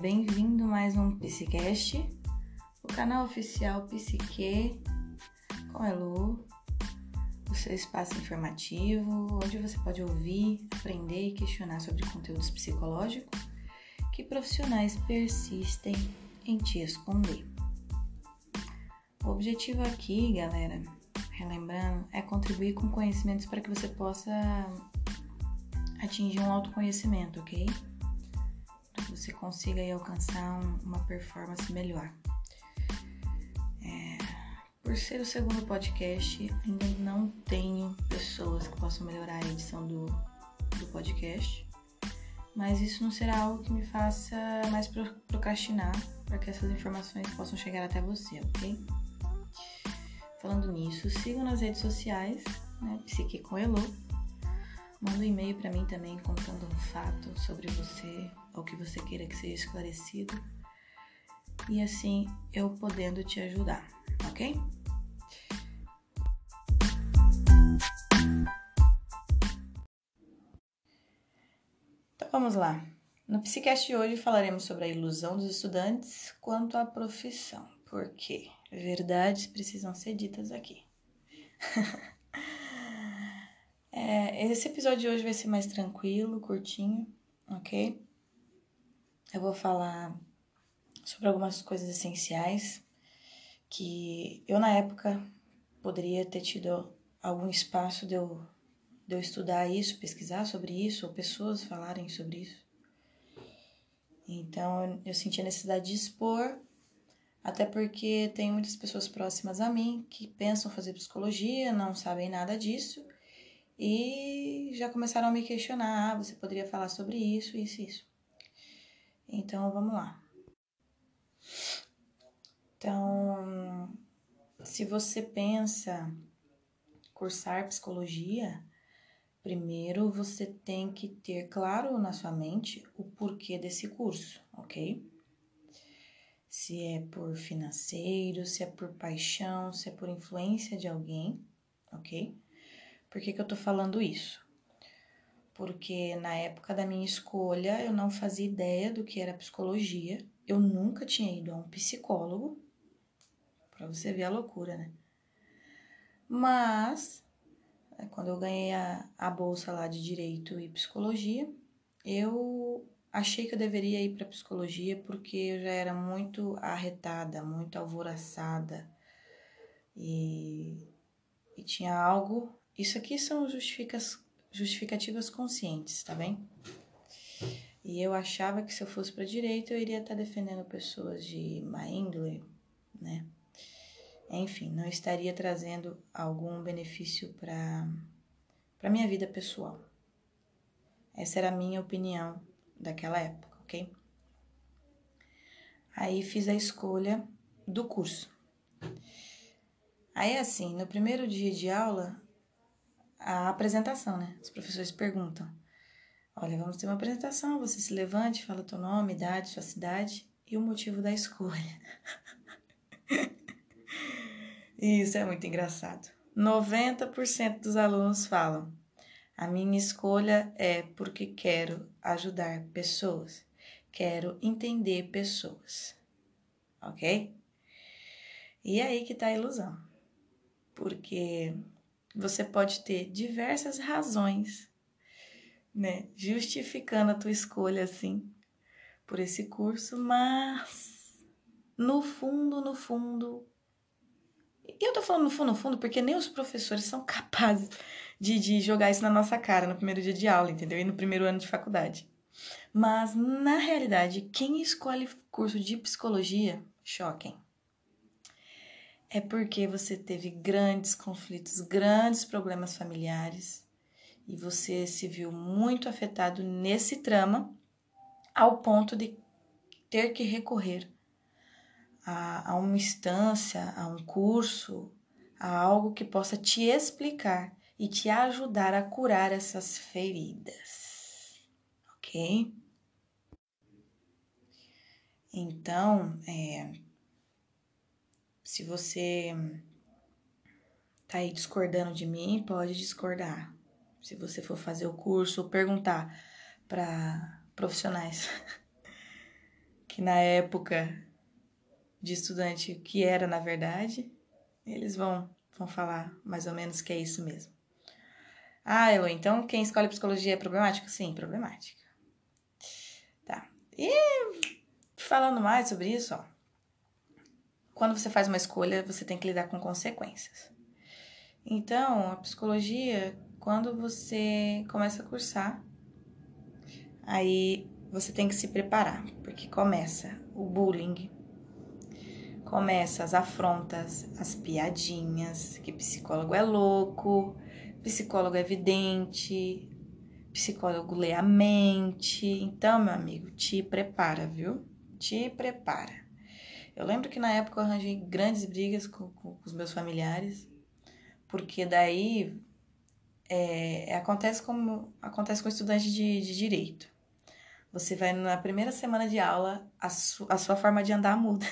bem-vindo mais um Psicast, o canal oficial Psique com Elu, o seu espaço informativo, onde você pode ouvir, aprender e questionar sobre conteúdos psicológicos que profissionais persistem em te esconder. O objetivo aqui, galera, relembrando, é contribuir com conhecimentos para que você possa atingir um autoconhecimento, ok? Você consiga aí, alcançar um, uma performance melhor. É, por ser o segundo podcast, ainda não tenho pessoas que possam melhorar a edição do, do podcast, mas isso não será algo que me faça mais procrastinar para que essas informações possam chegar até você, ok? Falando nisso, sigam nas redes sociais, né, Psique com Elo, Manda um e-mail para mim também contando um fato sobre você você queira que seja esclarecido. E assim eu podendo te ajudar, ok? Então vamos lá. No Psicast de hoje falaremos sobre a ilusão dos estudantes quanto à profissão, porque verdades precisam ser ditas aqui. É, esse episódio de hoje vai ser mais tranquilo, curtinho, ok? Eu vou falar sobre algumas coisas essenciais que eu, na época, poderia ter tido algum espaço de eu, de eu estudar isso, pesquisar sobre isso, ou pessoas falarem sobre isso. Então, eu senti a necessidade de expor, até porque tem muitas pessoas próximas a mim que pensam fazer psicologia, não sabem nada disso e já começaram a me questionar: ah, você poderia falar sobre isso, isso, isso. Então vamos lá. Então, se você pensa cursar psicologia, primeiro você tem que ter claro na sua mente o porquê desse curso, ok? Se é por financeiro, se é por paixão, se é por influência de alguém, ok? Por que, que eu tô falando isso? Porque na época da minha escolha eu não fazia ideia do que era psicologia, eu nunca tinha ido a um psicólogo, para você ver a loucura, né? Mas, é, quando eu ganhei a, a bolsa lá de direito e psicologia, eu achei que eu deveria ir para psicologia porque eu já era muito arretada, muito alvoroçada e, e tinha algo isso aqui são justificativas conscientes, tá bem? E eu achava que se eu fosse para direita eu iria estar tá defendendo pessoas de má índole, né? Enfim, não estaria trazendo algum benefício para para minha vida pessoal. Essa era a minha opinião daquela época, ok? Aí fiz a escolha do curso. Aí assim, no primeiro dia de aula, a apresentação, né? Os professores perguntam: Olha, vamos ter uma apresentação, você se levante, fala teu nome, idade, sua cidade e o motivo da escolha. Isso é muito engraçado. 90% dos alunos falam: A minha escolha é porque quero ajudar pessoas, quero entender pessoas. Ok? E aí que tá a ilusão. Porque você pode ter diversas razões, né, justificando a tua escolha assim por esse curso, mas no fundo, no fundo, e eu tô falando no fundo, no fundo, porque nem os professores são capazes de, de jogar isso na nossa cara no primeiro dia de aula, entendeu? E no primeiro ano de faculdade. Mas, na realidade, quem escolhe curso de psicologia, choquem é porque você teve grandes conflitos, grandes problemas familiares e você se viu muito afetado nesse trama ao ponto de ter que recorrer a, a uma instância, a um curso, a algo que possa te explicar e te ajudar a curar essas feridas, ok? Então, é, se você tá aí discordando de mim, pode discordar. Se você for fazer o curso perguntar para profissionais que na época de estudante, o que era na verdade, eles vão, vão falar mais ou menos que é isso mesmo. Ah, então quem escolhe psicologia é problemático? Sim, problemática. Tá. E falando mais sobre isso, ó. Quando você faz uma escolha, você tem que lidar com consequências. Então, a psicologia, quando você começa a cursar, aí você tem que se preparar, porque começa o bullying, começa as afrontas, as piadinhas, que psicólogo é louco, psicólogo é evidente, psicólogo lê a mente. Então, meu amigo, te prepara, viu? Te prepara. Eu lembro que na época eu arranjei grandes brigas com, com, com os meus familiares, porque daí é, acontece como acontece com estudante de, de direito. Você vai na primeira semana de aula, a, su, a sua forma de andar muda.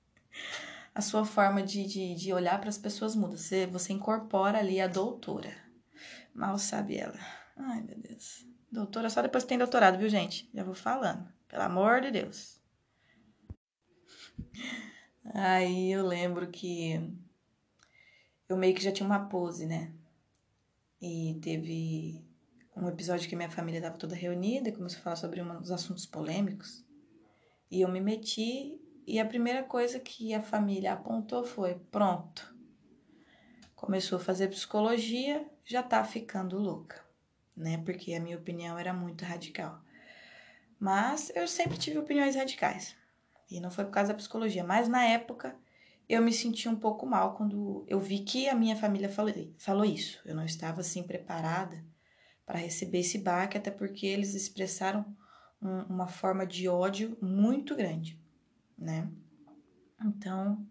a sua forma de, de, de olhar para as pessoas muda. Você, você incorpora ali a doutora. Mal sabe ela. Ai, meu Deus. Doutora só depois que tem doutorado, viu, gente? Já vou falando. Pelo amor de Deus. Aí eu lembro que eu meio que já tinha uma pose, né? E teve um episódio que minha família estava toda reunida e começou a falar sobre dos assuntos polêmicos. E eu me meti e a primeira coisa que a família apontou foi: pronto. Começou a fazer psicologia, já tá ficando louca, né? Porque a minha opinião era muito radical. Mas eu sempre tive opiniões radicais. E não foi por causa da psicologia, mas na época eu me senti um pouco mal quando eu vi que a minha família falou, falou isso. Eu não estava assim preparada para receber esse baque, até porque eles expressaram um, uma forma de ódio muito grande, né? Então,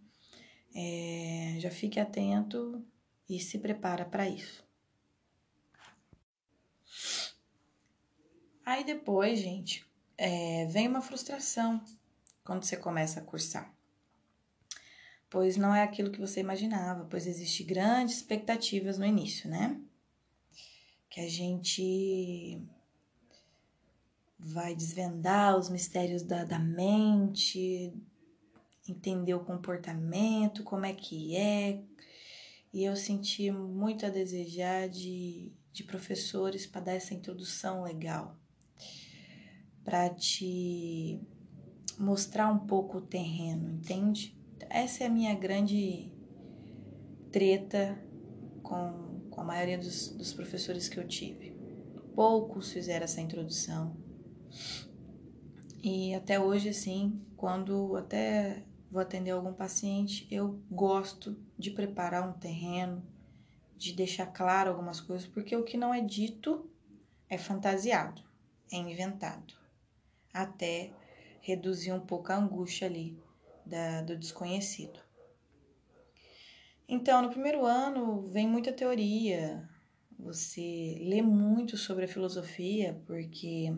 é, já fique atento e se prepara para isso. Aí depois, gente, é, vem uma frustração quando você começa a cursar. Pois não é aquilo que você imaginava, pois existem grandes expectativas no início, né? que a gente vai desvendar os mistérios da, da mente, entender o comportamento, como é que é. E eu senti muito a desejar de, de professores para dar essa introdução legal, para te mostrar um pouco o terreno, entende? Essa é a minha grande treta com com a maioria dos, dos professores que eu tive. Poucos fizeram essa introdução. E até hoje, assim, quando até vou atender algum paciente, eu gosto de preparar um terreno, de deixar claro algumas coisas, porque o que não é dito é fantasiado, é inventado, até reduzir um pouco a angústia ali da, do desconhecido. Então, no primeiro ano vem muita teoria, você lê muito sobre a filosofia, porque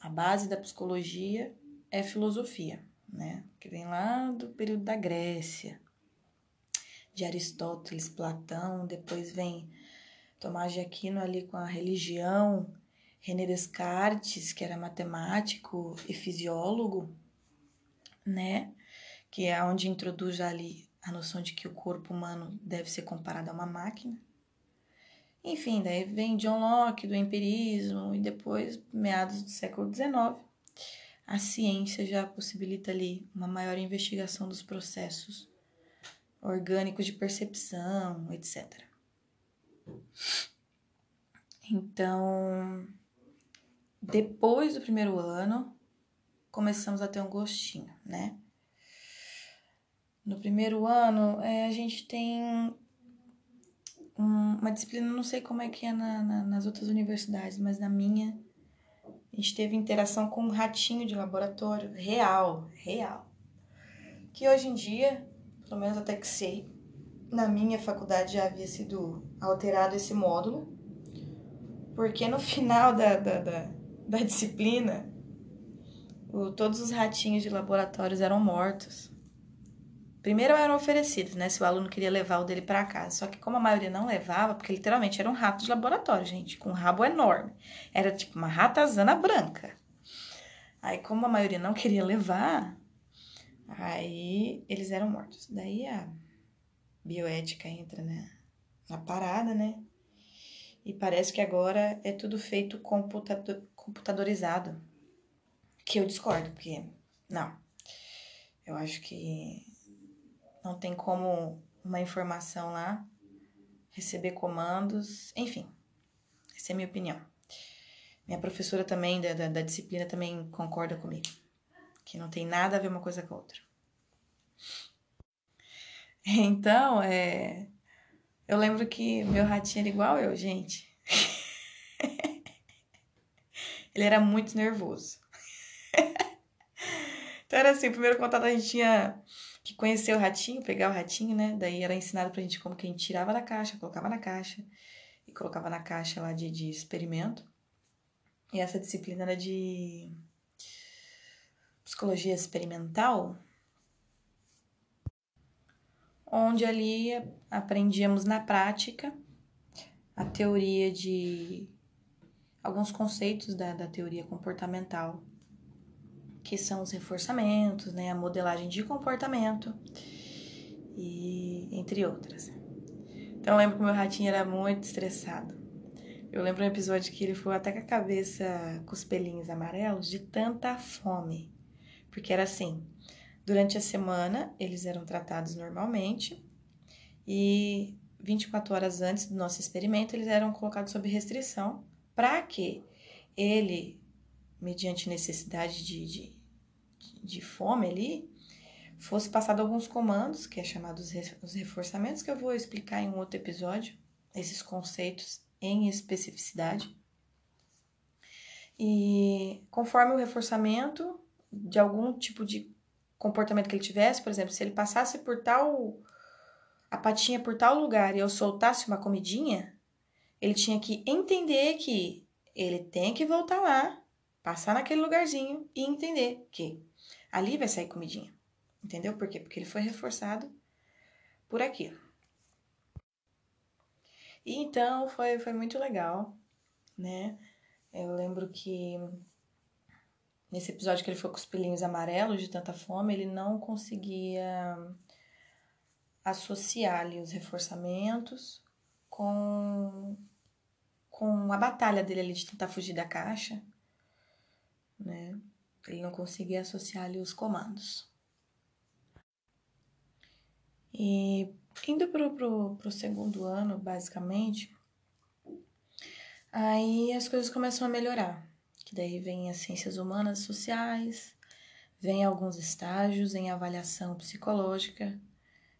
a base da psicologia é filosofia, né? Que vem lá do período da Grécia, de Aristóteles, Platão, depois vem Tomás de Aquino ali com a religião, René Descartes, que era matemático e fisiólogo, né? Que é onde introduz ali a noção de que o corpo humano deve ser comparado a uma máquina. Enfim, daí vem John Locke do empirismo e depois, meados do século XIX, a ciência já possibilita ali uma maior investigação dos processos orgânicos de percepção, etc. Então, depois do primeiro ano, começamos a ter um gostinho, né? No primeiro ano, é, a gente tem um, uma disciplina, não sei como é que é na, na, nas outras universidades, mas na minha, a gente teve interação com um ratinho de laboratório real, real. Que hoje em dia, pelo menos até que sei, na minha faculdade já havia sido alterado esse módulo, porque no final da, da, da, da disciplina, o, todos os ratinhos de laboratórios eram mortos. Primeiro eram oferecidos, né? Se o aluno queria levar o dele para casa. Só que como a maioria não levava, porque literalmente era um rato de laboratório, gente, com um rabo enorme. Era tipo uma ratazana branca. Aí, como a maioria não queria levar, aí eles eram mortos. Daí a bioética entra né, na parada, né? E parece que agora é tudo feito computador, computadorizado. Que eu discordo, porque não. Eu acho que não tem como uma informação lá receber comandos, enfim. Essa é a minha opinião. Minha professora também da, da, da disciplina também concorda comigo. Que não tem nada a ver uma coisa com a outra. Então, é, eu lembro que meu ratinho era igual eu, gente. Ele era muito nervoso. então era assim, o primeiro contato a gente tinha que conhecer o ratinho, pegar o ratinho, né? Daí era ensinado pra gente como que a gente tirava da caixa, colocava na caixa e colocava na caixa lá de, de experimento. E essa disciplina era de psicologia experimental, onde ali aprendíamos na prática a teoria de alguns conceitos da, da teoria comportamental, que são os reforçamentos, né, a modelagem de comportamento e entre outras. Então eu lembro que meu ratinho era muito estressado. Eu lembro um episódio que ele foi até com a cabeça com os pelinhos amarelos de tanta fome. Porque era assim, durante a semana eles eram tratados normalmente e 24 horas antes do nosso experimento eles eram colocados sob restrição para que ele, mediante necessidade de, de, de fome ali, fosse passado alguns comandos, que é chamados os reforçamentos, que eu vou explicar em um outro episódio, esses conceitos em especificidade. E conforme o reforçamento de algum tipo de comportamento que ele tivesse, por exemplo, se ele passasse por tal a patinha por tal lugar e eu soltasse uma comidinha, ele tinha que entender que ele tem que voltar lá, passar naquele lugarzinho e entender que ali vai sair comidinha. Entendeu por quê? Porque ele foi reforçado por aquilo. E então foi, foi muito legal, né? Eu lembro que nesse episódio que ele foi com os pelinhos amarelos de tanta fome, ele não conseguia associar ali os reforçamentos com, com a batalha dele ali de tentar fugir da caixa, né? Ele não conseguia associar ali os comandos. E indo pro, pro, pro segundo ano, basicamente, aí as coisas começam a melhorar. Que daí vem as ciências humanas sociais, vem alguns estágios em avaliação psicológica,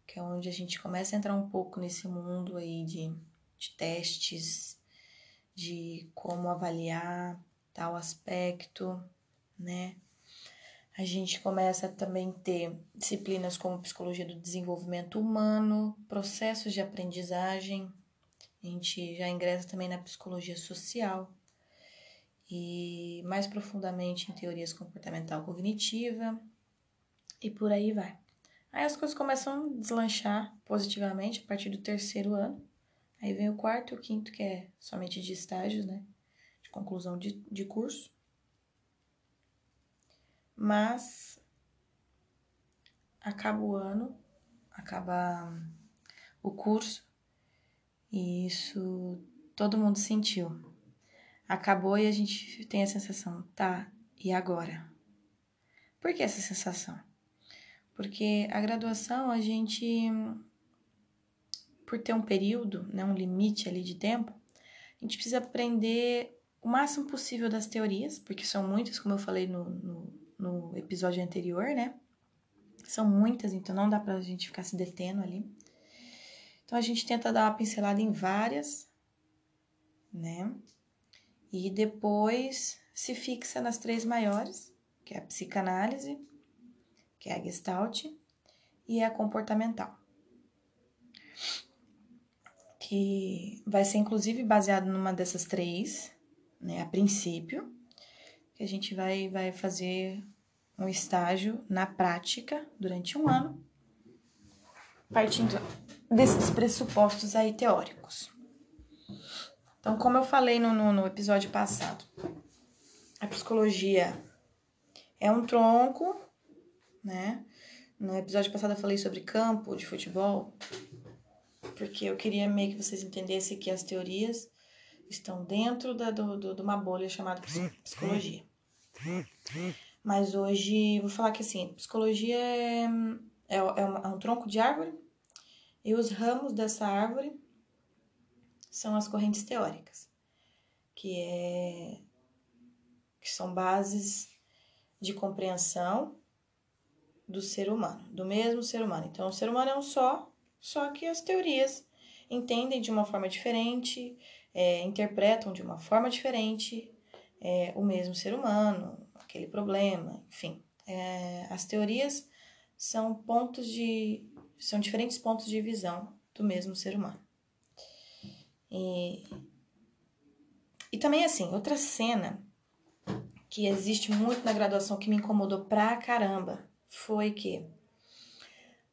que é onde a gente começa a entrar um pouco nesse mundo aí de, de testes, de como avaliar tal aspecto, né? A gente começa a também ter disciplinas como psicologia do desenvolvimento humano, processos de aprendizagem. A gente já ingressa também na psicologia social e mais profundamente em teorias comportamental cognitiva e por aí vai. Aí as coisas começam a deslanchar positivamente a partir do terceiro ano. Aí vem o quarto e o quinto, que é somente de estágios, né? De conclusão de, de curso. Mas acaba o ano, acaba o curso, e isso todo mundo sentiu. Acabou e a gente tem a sensação, tá, e agora? Por que essa sensação? Porque a graduação, a gente, por ter um período, né, um limite ali de tempo, a gente precisa aprender o máximo possível das teorias, porque são muitas, como eu falei no, no, no episódio anterior, né? São muitas, então não dá pra gente ficar se detendo ali. Então a gente tenta dar uma pincelada em várias, né? E depois se fixa nas três maiores, que é a psicanálise, que é a Gestalt, e a comportamental. Que vai ser inclusive baseado numa dessas três, né, a princípio, que a gente vai, vai fazer um estágio na prática durante um ano, partindo desses pressupostos aí teóricos. Então, como eu falei no, no, no episódio passado, a psicologia É um tronco, né? No episódio passado eu falei sobre campo de futebol, porque eu queria meio que vocês entendessem que as teorias estão dentro da, do, do, de uma bolha chamada psicologia. Mas hoje vou falar que assim, psicologia é, é, é, um, é um tronco de árvore e os ramos dessa árvore são as correntes teóricas, que, é, que são bases de compreensão do ser humano, do mesmo ser humano. Então, o ser humano é um só, só que as teorias entendem de uma forma diferente, é, interpretam de uma forma diferente é, o mesmo ser humano, aquele problema, enfim. É, as teorias são pontos de. são diferentes pontos de visão do mesmo ser humano. E, e também, assim, outra cena que existe muito na graduação que me incomodou pra caramba foi que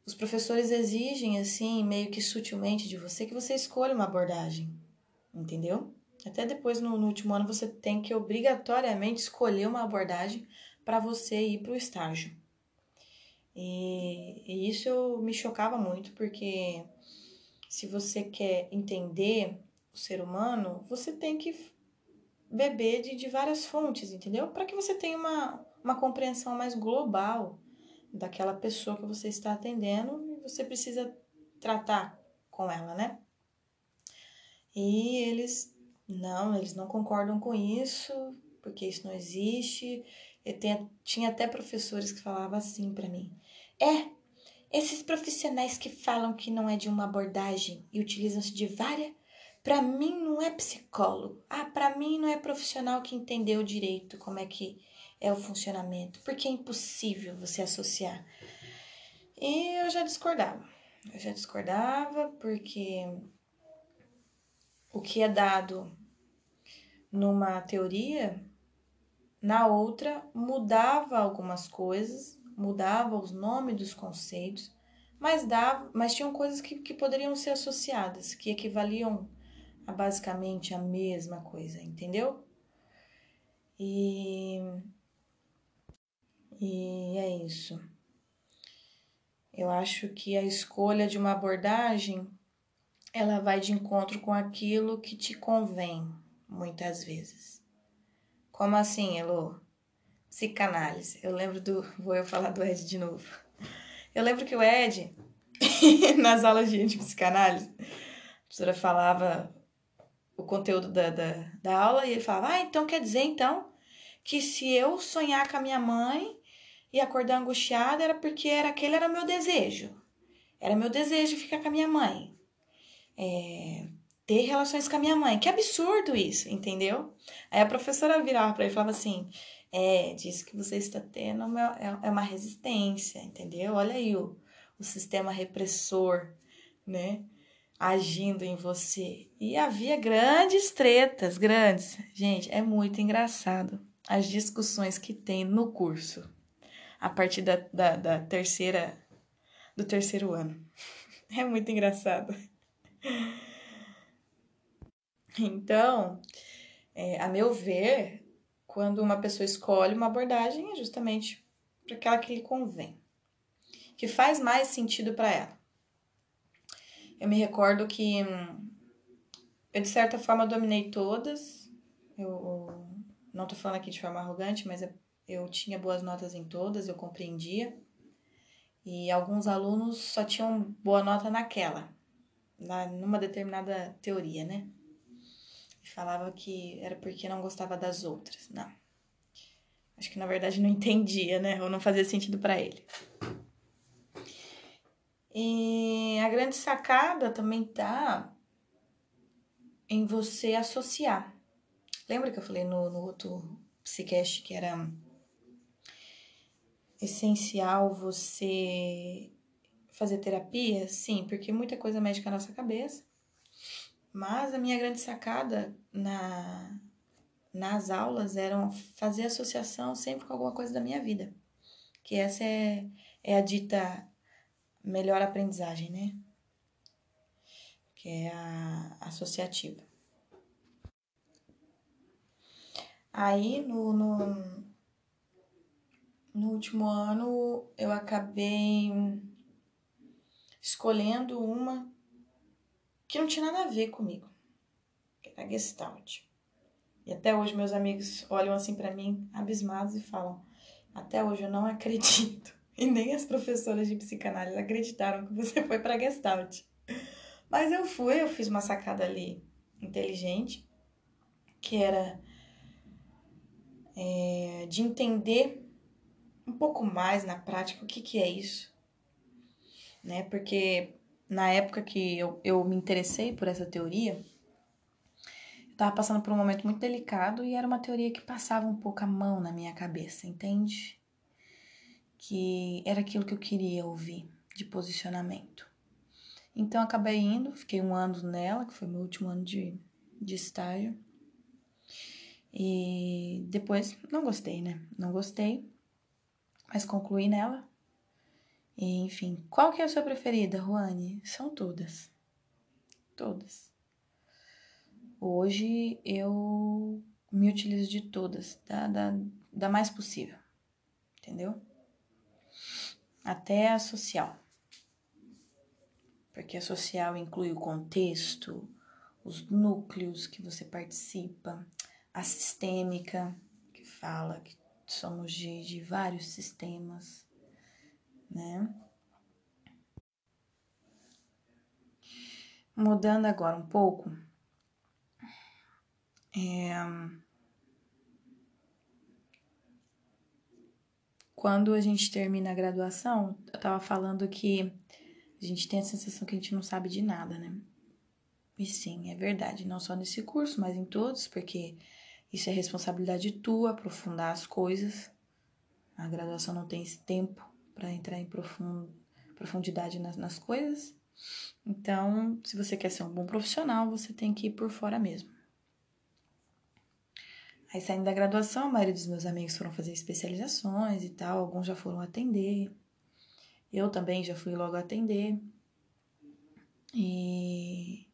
os professores exigem, assim, meio que sutilmente de você, que você escolha uma abordagem, entendeu? Até depois, no, no último ano, você tem que obrigatoriamente escolher uma abordagem para você ir para o estágio. E, e isso me chocava muito, porque se você quer entender o ser humano, você tem que beber de, de várias fontes, entendeu? Para que você tenha uma, uma compreensão mais global daquela pessoa que você está atendendo e você precisa tratar com ela, né? E eles não, eles não concordam com isso, porque isso não existe. Eu tenho, tinha até professores que falavam assim para mim: é, esses profissionais que falam que não é de uma abordagem e utilizam-se de várias, para mim não é psicólogo. Ah, para mim não é profissional que entendeu direito como é que é o funcionamento, porque é impossível você associar. E eu já discordava. Eu já discordava porque o que é dado numa teoria, na outra mudava algumas coisas, mudava os nomes dos conceitos, mas dava, mas tinham coisas que, que poderiam ser associadas, que equivaliam a basicamente a mesma coisa, entendeu? E e é isso. Eu acho que a escolha de uma abordagem ela vai de encontro com aquilo que te convém, muitas vezes. Como assim, Elo? Psicanálise. Eu lembro do. Vou eu falar do Ed de novo. Eu lembro que o Ed, nas aulas de, psicanálise, a professora falava o conteúdo da, da, da aula e ele falava: Ah, então quer dizer então que se eu sonhar com a minha mãe e acordar angustiada era porque era aquele era meu desejo. Era meu desejo ficar com a minha mãe. É, ter relações com a minha mãe. Que absurdo isso, entendeu? Aí a professora virava para ele e falava assim: É, diz que você está tendo uma, é, é uma resistência, entendeu? Olha aí o, o sistema repressor, né? Agindo em você. E havia grandes tretas, grandes. Gente, é muito engraçado as discussões que tem no curso a partir da, da, da terceira do terceiro ano. É muito engraçado. Então, é, a meu ver, quando uma pessoa escolhe uma abordagem, é justamente para aquela que lhe convém, que faz mais sentido para ela. Eu me recordo que eu, de certa forma, dominei todas. Eu não estou falando aqui de forma arrogante, mas eu tinha boas notas em todas, eu compreendia. E alguns alunos só tinham boa nota naquela, na, numa determinada teoria, né? falava que era porque não gostava das outras. Não. Acho que na verdade não entendia, né? Ou não fazia sentido para ele. E a grande sacada também tá em você associar. Lembra que eu falei no, no outro psicast que era essencial você fazer terapia? Sim, porque muita coisa mexe com a nossa cabeça. Mas a minha grande sacada na, nas aulas era fazer associação sempre com alguma coisa da minha vida. Que essa é, é a dita melhor aprendizagem, né? Que é a associativa. Aí no, no no último ano eu acabei escolhendo uma que não tinha nada a ver comigo, que era a Gestalt. E até hoje meus amigos olham assim para mim, abismados, e falam: Até hoje eu não acredito. E nem as professoras de psicanálise acreditaram que você foi para Gestalt. Mas eu fui, eu fiz uma sacada ali inteligente, que era é, de entender um pouco mais na prática o que, que é isso. Né? Porque na época que eu, eu me interessei por essa teoria, estava passando por um momento muito delicado e era uma teoria que passava um pouco a mão na minha cabeça, entende? Que era aquilo que eu queria ouvir de posicionamento. Então acabei indo, fiquei um ano nela, que foi meu último ano de, de estágio. E depois não gostei, né? Não gostei, mas concluí nela. E, enfim, qual que é a sua preferida, Ruane? São todas. Todas. Hoje eu me utilizo de todas, da, da, da mais possível, entendeu? Até a social. Porque a social inclui o contexto, os núcleos que você participa, a sistêmica, que fala que somos de, de vários sistemas, né? Mudando agora um pouco, é, quando a gente termina a graduação, eu tava falando que a gente tem a sensação que a gente não sabe de nada, né? E sim, é verdade, não só nesse curso, mas em todos, porque isso é responsabilidade tua, aprofundar as coisas. A graduação não tem esse tempo para entrar em profundidade nas, nas coisas. Então, se você quer ser um bom profissional, você tem que ir por fora mesmo. Aí saindo da graduação, a maioria dos meus amigos foram fazer especializações e tal, alguns já foram atender. Eu também já fui logo atender. E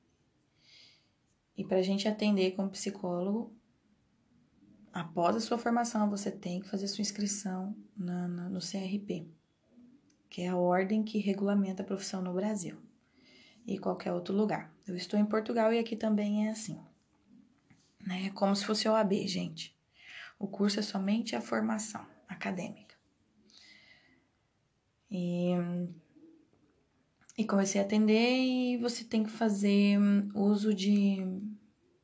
e para a gente atender como psicólogo, após a sua formação, você tem que fazer sua inscrição na, na, no CRP, que é a ordem que regulamenta a profissão no Brasil e qualquer outro lugar. Eu estou em Portugal e aqui também é assim né? É como se fosse OAB, gente. O curso é somente a formação acadêmica. E, e comecei a atender e você tem que fazer uso de,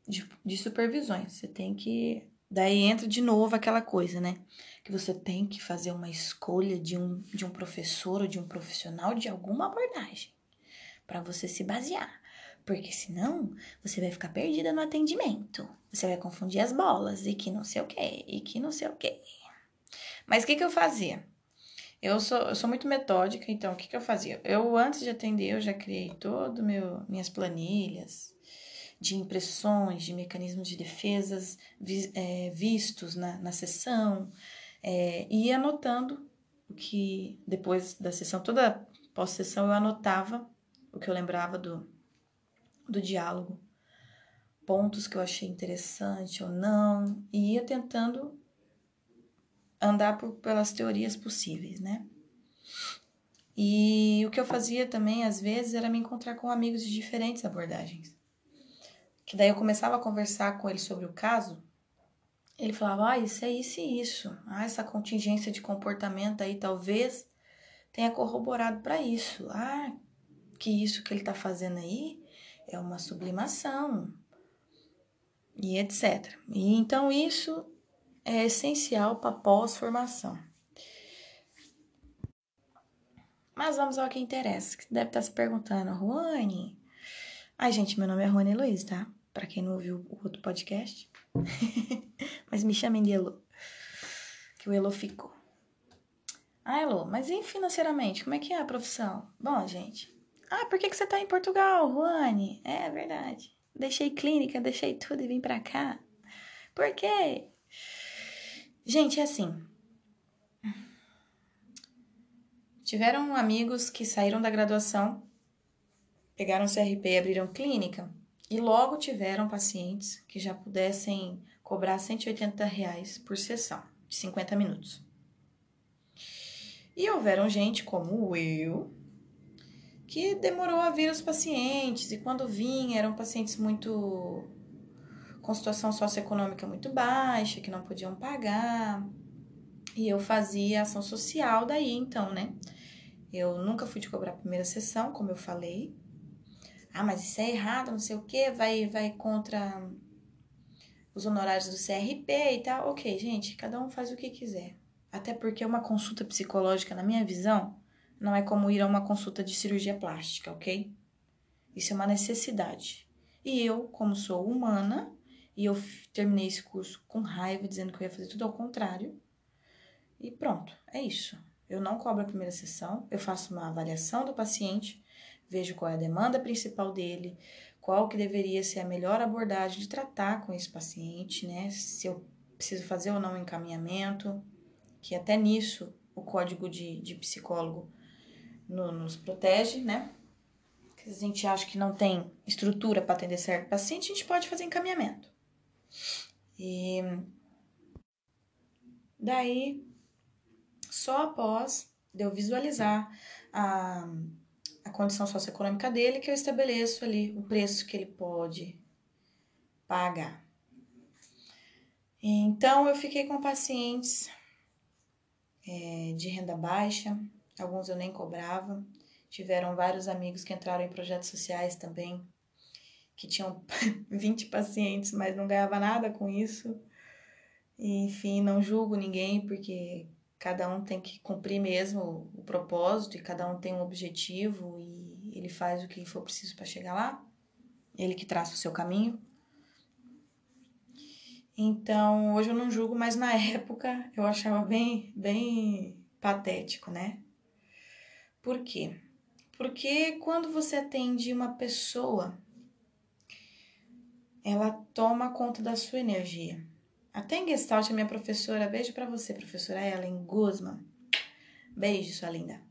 de, de supervisões. Você tem que. Daí entra de novo aquela coisa, né? Que você tem que fazer uma escolha de um, de um professor ou de um profissional de alguma abordagem para você se basear. Porque senão você vai ficar perdida no atendimento. Você vai confundir as bolas e que não sei o que, e que não sei o que. Mas o que, que eu fazia? Eu sou, eu sou muito metódica, então o que, que eu fazia? Eu, antes de atender, eu já criei todo meu minhas planilhas de impressões, de mecanismos de defesas vi, é, vistos na, na sessão, é, e ia anotando o que depois da sessão, toda pós-sessão, eu anotava o que eu lembrava do, do diálogo, pontos que eu achei interessante ou não, e ia tentando andar por, pelas teorias possíveis, né? E o que eu fazia também, às vezes, era me encontrar com amigos de diferentes abordagens. Que daí eu começava a conversar com ele sobre o caso, ele falava, ah, isso é isso e isso. Ah, essa contingência de comportamento aí talvez tenha corroborado para isso. Ah, que isso que ele tá fazendo aí é uma sublimação e etc. E então isso é essencial para pós-formação. Mas vamos ao que interessa, que deve estar se perguntando, Ruane. Ai, gente, meu nome é Ruane Luiz, tá? Para quem não ouviu o outro podcast. mas me chamem de Elo, que o Elo ficou. Ah, Elo, mas e financeiramente? Como é que é a profissão? Bom, gente, ah, por que, que você tá em Portugal, Juane? É verdade. Deixei clínica, deixei tudo e vim pra cá. Por quê? Gente, é assim. Tiveram amigos que saíram da graduação, pegaram CRP e abriram clínica, e logo tiveram pacientes que já pudessem cobrar 180 reais por sessão, de 50 minutos. E houveram gente como eu que demorou a vir os pacientes, e quando vinha eram pacientes muito com situação socioeconômica muito baixa, que não podiam pagar. E eu fazia ação social daí, então, né? Eu nunca fui te cobrar a primeira sessão, como eu falei. Ah, mas isso é errado, não sei o que, vai, vai contra os honorários do CRP e tal. Ok, gente, cada um faz o que quiser. Até porque uma consulta psicológica, na minha visão, não é como ir a uma consulta de cirurgia plástica, ok? Isso é uma necessidade. E eu, como sou humana, e eu terminei esse curso com raiva, dizendo que eu ia fazer tudo ao contrário. E pronto, é isso. Eu não cobro a primeira sessão, eu faço uma avaliação do paciente, vejo qual é a demanda principal dele, qual que deveria ser a melhor abordagem de tratar com esse paciente, né? Se eu preciso fazer ou não um encaminhamento, que até nisso o código de, de psicólogo no, nos protege, né? Se a gente acha que não tem estrutura para atender certo paciente, a gente pode fazer encaminhamento. E daí, só após eu visualizar a a condição socioeconômica dele, que eu estabeleço ali o preço que ele pode pagar. Então, eu fiquei com pacientes é, de renda baixa, alguns eu nem cobrava. Tiveram vários amigos que entraram em projetos sociais também, que tinham 20 pacientes, mas não ganhava nada com isso. E, enfim, não julgo ninguém, porque cada um tem que cumprir mesmo o propósito e cada um tem um objetivo e ele faz o que for preciso para chegar lá. Ele que traça o seu caminho. Então, hoje eu não julgo, mas na época eu achava bem, bem patético, né? Por quê? Porque quando você atende uma pessoa, ela toma conta da sua energia. Até em Gestalt, a minha professora, beijo para você, professora Ellen Guzman. Beijo, sua linda.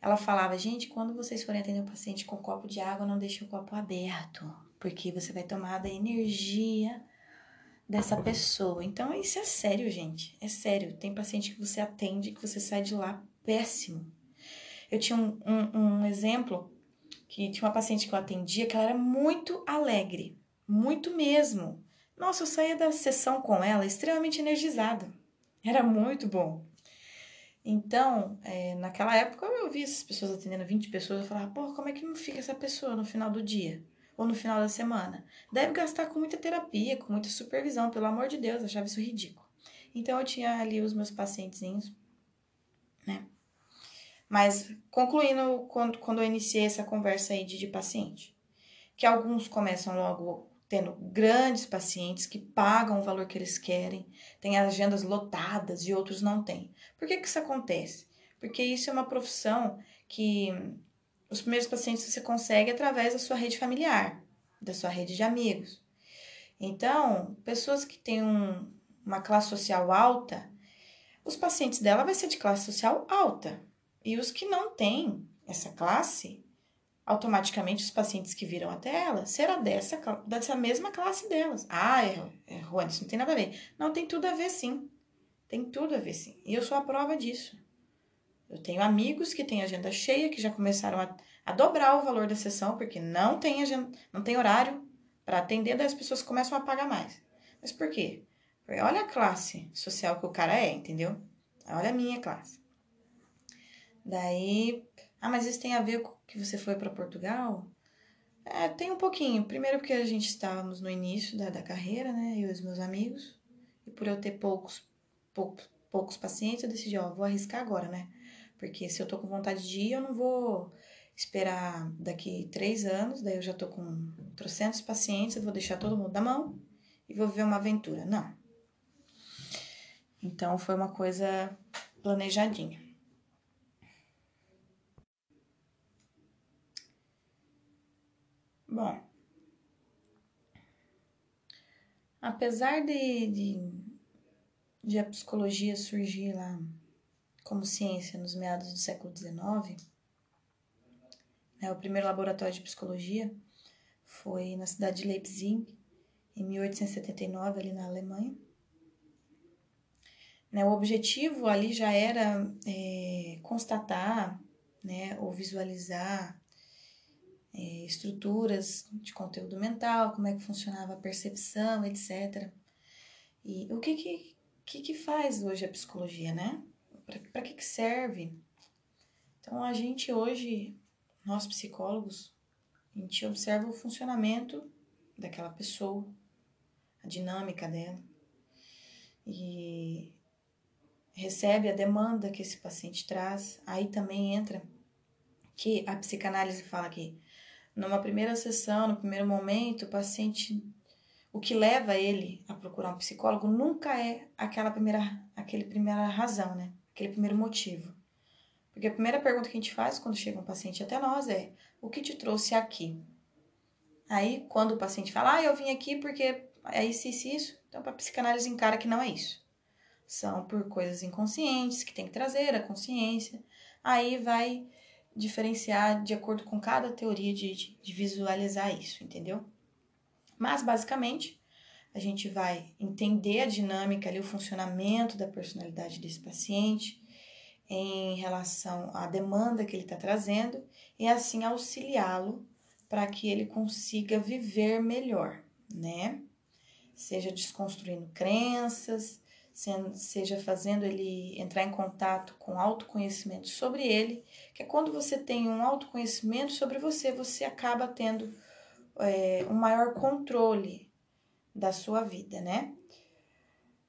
Ela falava, gente, quando vocês forem atender um paciente com um copo de água, não deixe o copo aberto, porque você vai tomar da energia dessa pessoa. Então, isso é sério, gente. É sério. Tem paciente que você atende que você sai de lá péssimo. Eu tinha um, um, um exemplo que tinha uma paciente que eu atendia que ela era muito alegre, muito mesmo. Nossa, eu saía da sessão com ela extremamente energizada. Era muito bom. Então, é, naquela época eu via essas pessoas atendendo 20 pessoas, eu falava, pô, como é que não fica essa pessoa no final do dia? Ou no final da semana? Deve gastar com muita terapia, com muita supervisão, pelo amor de Deus, eu achava isso ridículo. Então eu tinha ali os meus pacientezinhos, né? Mas concluindo quando, quando eu iniciei essa conversa aí de, de paciente, que alguns começam logo tendo grandes pacientes que pagam o valor que eles querem, têm agendas lotadas e outros não têm. Por que, que isso acontece? Porque isso é uma profissão que os primeiros pacientes você consegue através da sua rede familiar, da sua rede de amigos. Então, pessoas que têm um, uma classe social alta, os pacientes dela vai ser de classe social alta. E os que não têm essa classe, automaticamente os pacientes que viram até ela será dessa, dessa mesma classe delas. Ah, é, é Juan, isso não tem nada a ver. Não, tem tudo a ver sim. Tem tudo a ver sim. E eu sou a prova disso. Eu tenho amigos que têm agenda cheia, que já começaram a, a dobrar o valor da sessão, porque não tem, agenda, não tem horário para atender, daí as pessoas começam a pagar mais. Mas por quê? Porque olha a classe social que o cara é, entendeu? Olha a minha classe. Daí ah, mas isso tem a ver com que você foi para Portugal? É, tem um pouquinho. Primeiro porque a gente estávamos no início da, da carreira, né? Eu e os meus amigos. E por eu ter poucos, poucos, poucos pacientes, eu decidi, ó, vou arriscar agora, né? Porque se eu tô com vontade de ir, eu não vou esperar daqui três anos, daí eu já tô com trocentos pacientes, eu vou deixar todo mundo na mão e vou viver uma aventura. Não. Então foi uma coisa planejadinha. Bom, apesar de, de, de, a psicologia surgir lá como ciência nos meados do século XIX, né, o primeiro laboratório de psicologia foi na cidade de Leipzig, em 1879, ali na Alemanha. Né? O objetivo ali já era é, constatar né, ou visualizar é, estruturas de conteúdo mental, como é que funcionava a percepção, etc. E o que que, que, que faz hoje a psicologia, né? Para que, que serve? Então, a gente hoje, nós psicólogos, a gente observa o funcionamento daquela pessoa, a dinâmica dela, e recebe a demanda que esse paciente traz. Aí também entra que a psicanálise fala que numa primeira sessão, no primeiro momento, o paciente o que leva ele a procurar um psicólogo nunca é aquela primeira, aquele primeira razão, né? Aquele primeiro motivo. Porque a primeira pergunta que a gente faz quando chega um paciente até nós é: o que te trouxe aqui? Aí, quando o paciente fala, ah, eu vim aqui porque é isso, isso, isso, então a psicanálise encara que não é isso. São por coisas inconscientes que tem que trazer a consciência. Aí vai diferenciar de acordo com cada teoria de, de, de visualizar isso, entendeu? Mas, basicamente, a gente vai entender a dinâmica ali, o funcionamento da personalidade desse paciente em relação à demanda que ele está trazendo e assim auxiliá-lo para que ele consiga viver melhor, né? Seja desconstruindo crenças, seja fazendo ele entrar em contato com autoconhecimento sobre ele, que é quando você tem um autoconhecimento sobre você, você acaba tendo é, um maior controle da sua vida, né?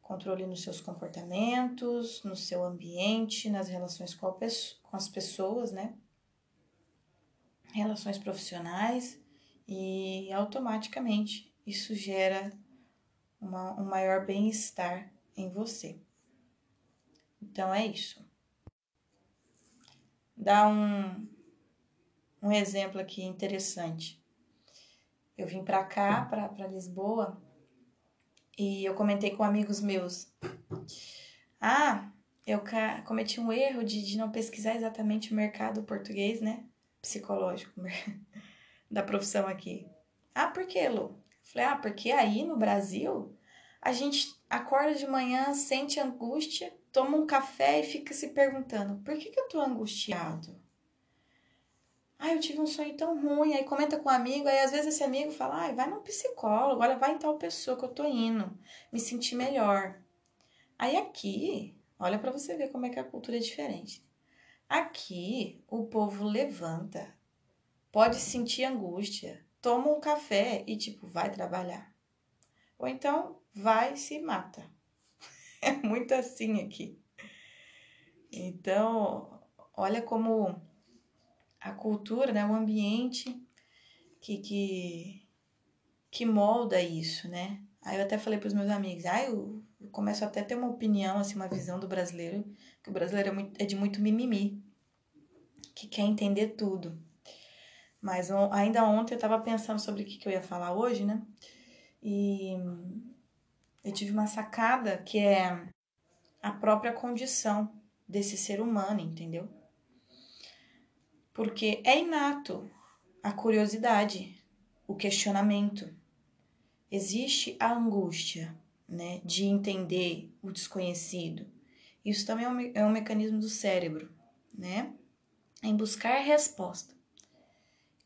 Controle nos seus comportamentos, no seu ambiente, nas relações com, as pessoas, né? Relações profissionais e automaticamente isso gera uma, um maior bem-estar em você. Então é isso. Dá um, um exemplo aqui interessante. Eu vim para cá, para Lisboa, e eu comentei com amigos meus. Ah, eu cometi um erro de, de não pesquisar exatamente o mercado português, né? Psicológico da profissão aqui. Ah, por que, Lu? Falei, ah, porque aí no Brasil a gente acorda de manhã, sente angústia, toma um café e fica se perguntando: por que, que eu tô angustiado? Ah, eu tive um sonho tão ruim. Aí comenta com um amigo, aí às vezes esse amigo fala: ai, vai no psicólogo, olha, vai em tal pessoa que eu tô indo, me sentir melhor. Aí aqui, olha para você ver como é que a cultura é diferente. Aqui, o povo levanta, pode sentir angústia, toma um café e, tipo, vai trabalhar. Ou então, vai e se mata. É muito assim aqui. Então, olha como a cultura, né, o ambiente que, que, que molda isso, né? Aí eu até falei para os meus amigos, ah, eu, eu, começo até a ter uma opinião, assim, uma visão do brasileiro, que o brasileiro é, muito, é de muito mimimi, que quer entender tudo. Mas ainda ontem eu estava pensando sobre o que, que eu ia falar hoje, né? E eu tive uma sacada que é a própria condição desse ser humano, entendeu? porque é inato a curiosidade, o questionamento. Existe a angústia, né, de entender o desconhecido. Isso também é um, é um mecanismo do cérebro, né, em buscar resposta.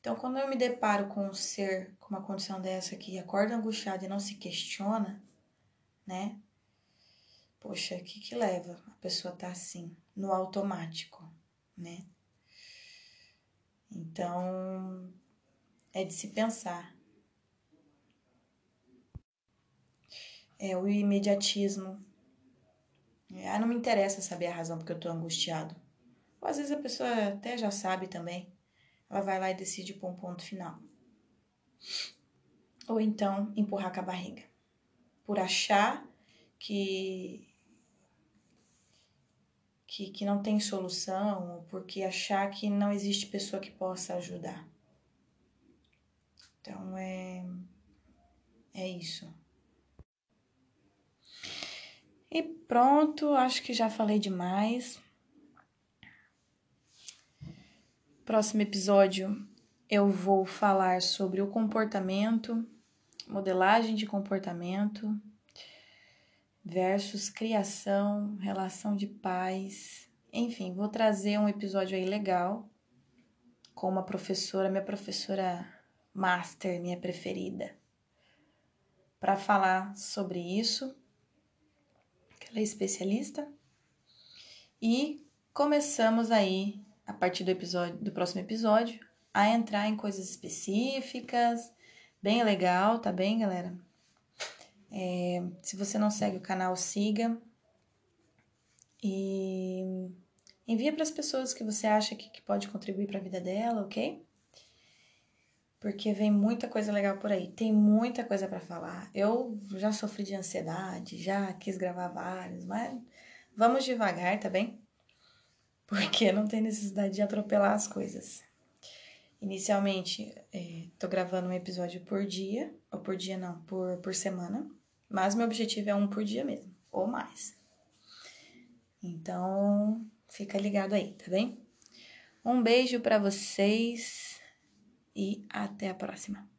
Então, quando eu me deparo com um ser com uma condição dessa que acorda angustiado e não se questiona, né? Poxa, o que que leva a pessoa estar tá assim, no automático, né? Então, é de se pensar. É o imediatismo. Ah, não me interessa saber a razão porque eu tô angustiado. Ou às vezes a pessoa até já sabe também. Ela vai lá e decide pôr um ponto final. Ou então empurrar com a barriga. Por achar que que, que não tem solução, ou porque achar que não existe pessoa que possa ajudar. Então é, é isso. E pronto, acho que já falei demais. Próximo episódio eu vou falar sobre o comportamento, modelagem de comportamento. versus criação, relação de pais. Enfim, vou trazer um episódio aí legal com uma professora, minha professora master, minha preferida, para falar sobre isso. Ela é especialista. E começamos aí, a partir do episódio do próximo episódio, a entrar em coisas específicas, bem legal, tá bem, galera? É, se você não segue o canal, siga. E envia para as pessoas que você acha que, que pode contribuir para a vida dela, ok? Porque vem muita coisa legal por aí. Tem muita coisa para falar. Eu já sofri de ansiedade, já quis gravar vários, mas vamos devagar, tá bem? Porque não tem necessidade de atropelar as coisas. Inicialmente, estou é, gravando um episódio por dia, ou por dia não, por, por semana, mas meu objetivo é um por dia mesmo, ou mais. Então, fica ligado aí, tá bem? Um beijo para vocês e até a próxima.